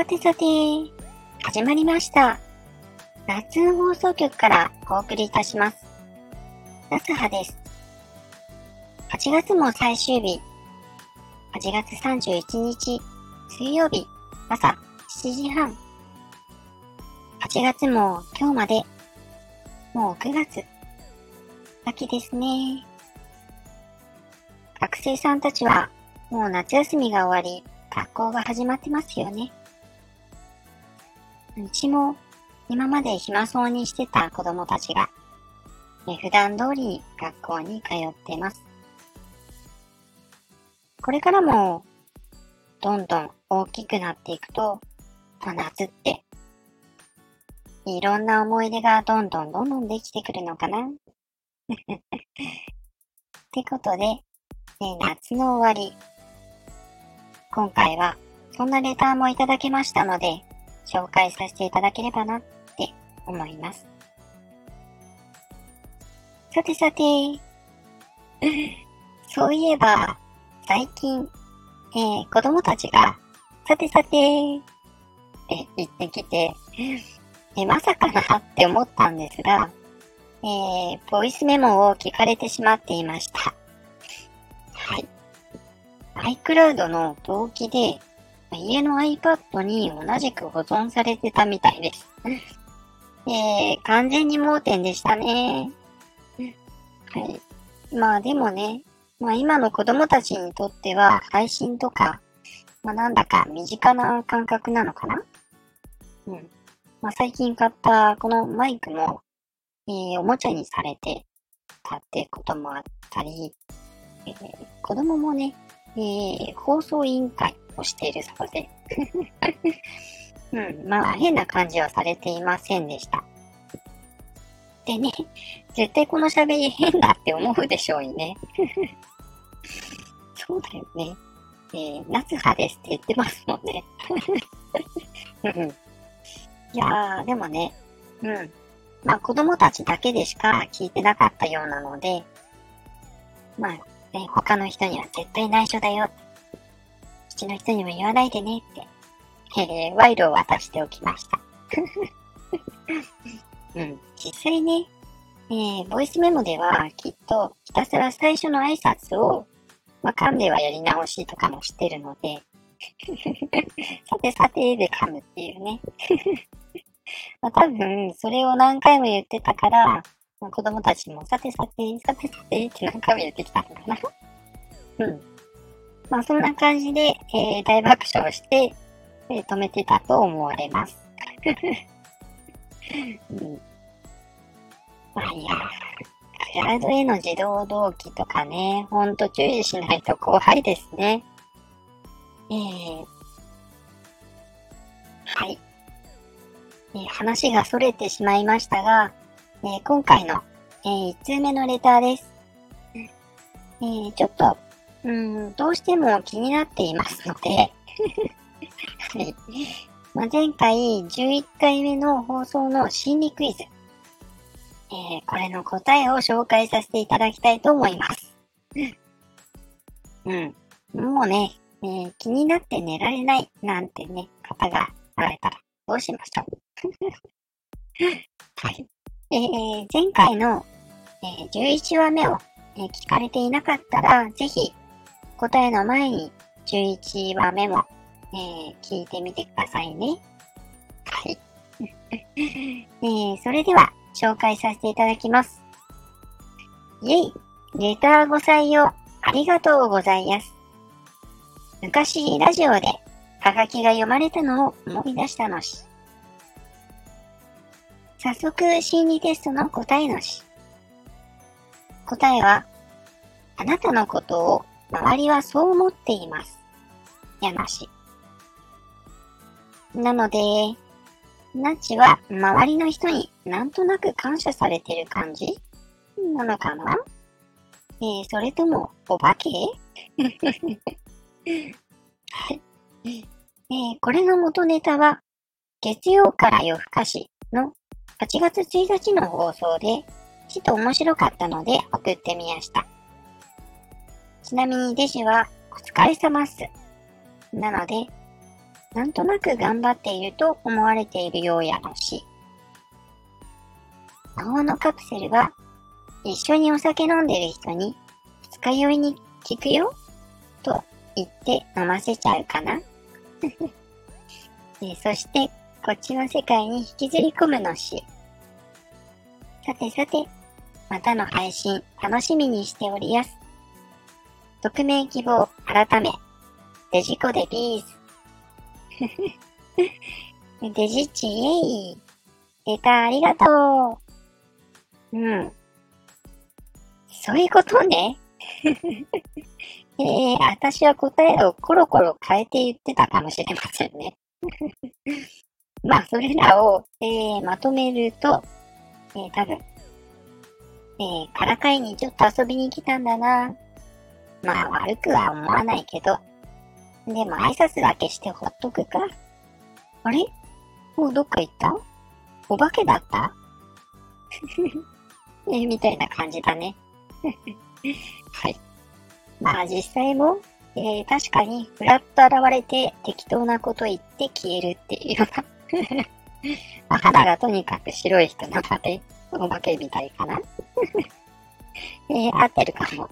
さてさて、始まりました。夏放送局からお送りいたします。夏葉です。8月も最終日、8月31日、水曜日、朝7時半。8月も今日まで、もう9月。秋ですね。学生さんたちは、もう夏休みが終わり、学校が始まってますよね。うちも今まで暇そうにしてた子供たちが、え普段通り学校に通ってます。これからも、どんどん大きくなっていくと、まあ夏って、いろんな思い出がどんどんどんどんできてくるのかな ってことで、え夏の終わり、今回はそんなレターもいただけましたので、紹介させていただければなって思います。さてさて、そういえば、最近、えー、子供たちが、さてさて、って言ってきて、えまさかなって思ったんですが、えー、ボイスメモを聞かれてしまっていました。はい。iCloud の同期で、家の iPad に同じく保存されてたみたいです。えー、完全に盲点でしたね。はい。まあでもね、まあ今の子供たちにとっては配信とか、まあなんだか身近な感覚なのかな？うん。まあ最近買ったこのマイクも、えー、おもちゃにされてたってこともあったり、えー、子供もね、えー、放送委員会をしているそうで。うん、まあ変な感じはされていませんでした。でね、絶対この喋り変だって思うでしょうにね。そうだよね。えー、夏葉ですって言ってますもんね。うんいやー、でもね、うん。まあ子供たちだけでしか聞いてなかったようなので、まあ、ね、他の人には絶対内緒だよ。うちの人にも言わないでねって、えー、賄賂を渡しておきました。うん、実際ね、えー、ボイスメモではきっとひたすら最初の挨拶を、まあ、噛んではやり直しとかもしてるので、さてさてで噛むっていうね。まあ、多分、それを何回も言ってたから、まあ、子供たちもさてさて、さてさてって何回も言ってきたのかな。うん。まあそんな感じで、えー、大爆笑して、えー、止めてたと思われます。うん、まあいや、クラウドへの自動同期とかね、ほんと注意しないと怖いですね。えー、はい。えー、話が逸れてしまいましたが、えー、今回の、えー、1通目のレターです。えー、ちょっと、うん、どうしても気になっていますので、はい。まあ、前回11回目の放送の心理クイズ、えー、これの答えを紹介させていただきたいと思います。うん。もうね、えー、気になって寝られないなんてね、方がおられたらどうしましょう はい。えー、前回の、えー、11話目を、えー、聞かれていなかったら、ぜひ答えの前に11話目も、えー、聞いてみてくださいね。はい。えー、それでは紹介させていただきます。イェイレターご採用ありがとうございます。昔ラジオでハガキが読まれたのを思い出したのし。早速心理テストの答えのし。答えは、あなたのことを周りはそう思っています。やなし。なので、ナチは周りの人になんとなく感謝されてる感じ？なのかな？えー、それともお化け？えー、これの元ネタは、月曜から夜更かしの8月1日の放送で、ちょっと面白かったので送ってみました。ちなみに弟子はお疲れ様っす。なので、なんとなく頑張っていると思われているようやのし。魔法のカプセルは一緒にお酒飲んでる人に二日酔いに効くよ？と言って飲ませちゃうかな？えそしてこっちの世界に引きずり込むのし。さてさて、またの配信楽しみにしておりやす。匿名希望改め、デジコでビーズ。デジチイエイ。レタありがとう。うん。そういうことね。えー、私は答えをコロコロ変えて言ってたかもしれませんね。まあ、それらを、えー、まとめると、えー、多分、えー、からかいにちょっと遊びに来たんだな。まあ、悪くは思わないけど、でも挨拶だけしてほっとくか。あれ？もうどっか行った？お化けだった？え みたいな感じだね。はい。まあ実際も、えー、確かにふらっと現れて適当なこと言って消えるっていうようなまあ、肌がとにかく白い人なので、お化けみたいかな えー、合ってるかも。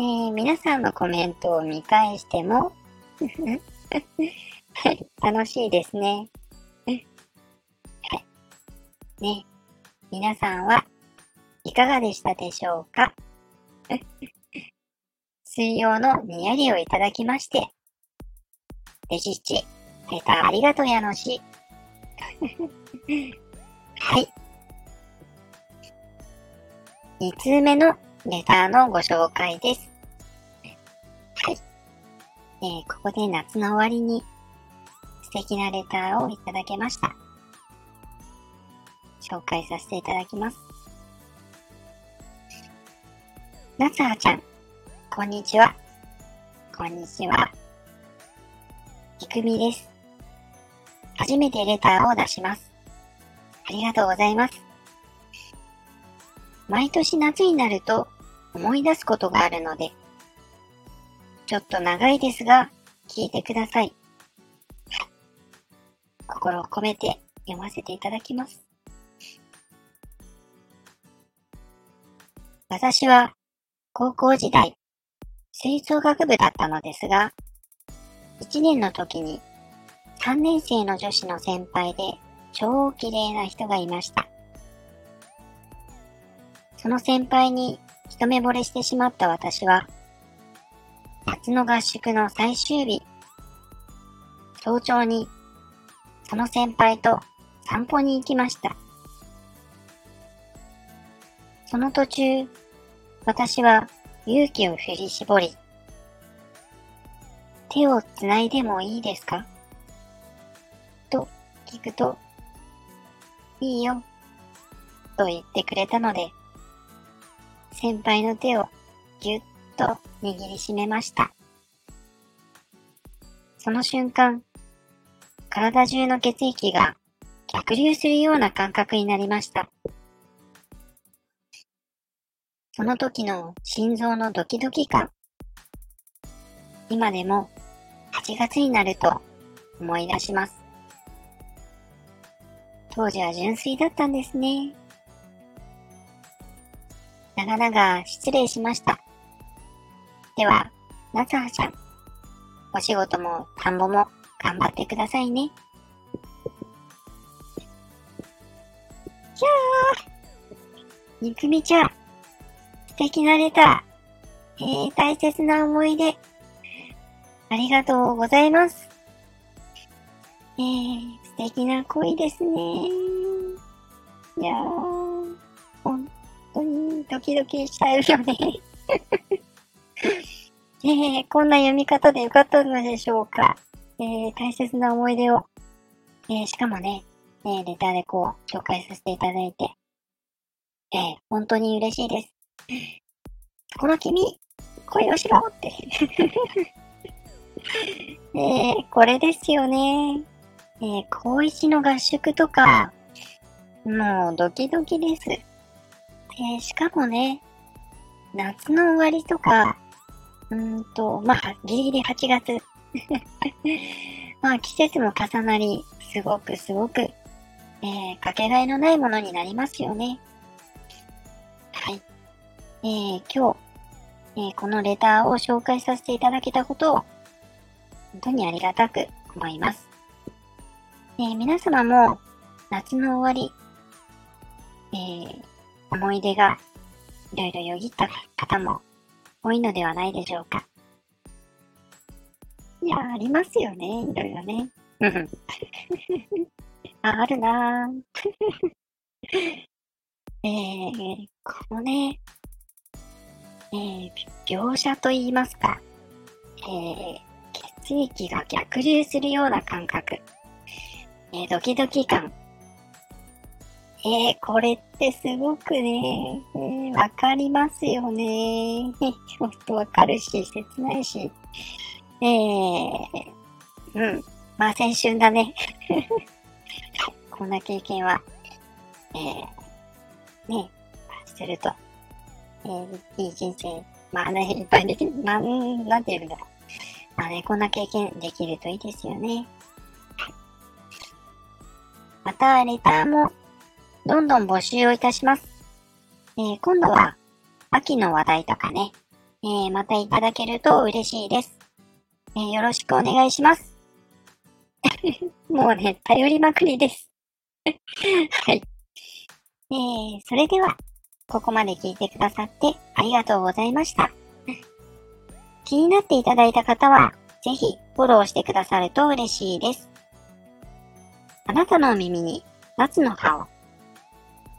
えー、皆さんのコメントを見返しても、楽しいですね。ね、皆さんはいかがでしたでしょうか？水曜のにやりをいただきまして、レジッチ、レタありがとうやのし。はい。2通目のレターのご紹介です。はい。えー、ここで夏の終わりに素敵なレターをいただけました。紹介させていただきます。夏葉ちゃん、こんにちは。こんにちは。ひくみです。初めてレターを出します。ありがとうございます。毎年夏になると思い出すことがあるので、ちょっと長いですが、聞いてください。心を込めて読ませていただきます。私は高校時代、吹奏楽部だったのですが、1年の時に3年生の女子の先輩で超綺麗な人がいました。その先輩に一目惚れしてしまった私は、夏の合宿の最終日、早朝にその先輩と散歩に行きました。その途中、私は勇気を振り絞り、手をつないでもいいですか？と聞くと、いいよ、と言ってくれたので、先輩の手をぎゅっと握りしめました。その瞬間、体中の血液が逆流するような感覚になりました。その時の心臓のドキドキ感。今でも8月になると思い出します。当時は純粋だったんですね。長々失礼しました。では、夏葉ちゃん、お仕事も田んぼも頑張ってくださいね。いやー、にくみちゃん、素敵なレター、えー、大切な思い出、ありがとうございます。えー、素敵な恋ですね。いやー、ドキドキしちゃうよね。えー、こんな読み方でよかったのでしょうか。えー、大切な思い出を、えー、しかもね、えー、レターでこう、紹介させていただいて、えー、本当に嬉しいです。この君、恋をしろって。えー、これですよね。えー、高一の合宿とか、もうドキドキです。えー、しかもね、夏の終わりとか、うんと、まあ、ギリギリ8月 まあ季節も重なり、すごくすごく、えー、かけがえのないものになりますよね。はい。えー、今日、えー、このレターを紹介させていただけたことを、本当にありがたく思います。えー、皆様も夏の終わり、えー、思い出がいろいろよぎった方も多いのではないでしょうか。いや、ありますよね、いろいろね。あ、あるなぁ。えー、このね、えー、描写と言いますか、えー、血液が逆流するような感覚、えー、ドキドキ感、えー、これってすごくね、えー、わかりますよね。ほんとわかるし、切ないし。えー、うん。まあ、青春だね。こんな経験は、えー、ね、すると、えー、いい人生、まあね、いっぱいできる、まあ、なんて言うんだろう。まあね、こんな経験できるといいですよね。また、レターもどんどん募集をいたします。えー、今度は、秋の話題とかね、えー、またいただけると嬉しいです。えー、よろしくお願いします。もうね、頼りまくりです。はい。えー、それでは、ここまで聞いてくださってありがとうございました。気になっていただいた方は、ぜひフォローしてくださると嬉しいです。あなたの耳に夏の葉を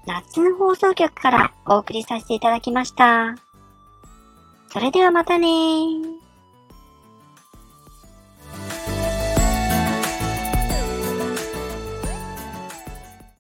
夏の放送局からお送りさせていただきました。それではまたね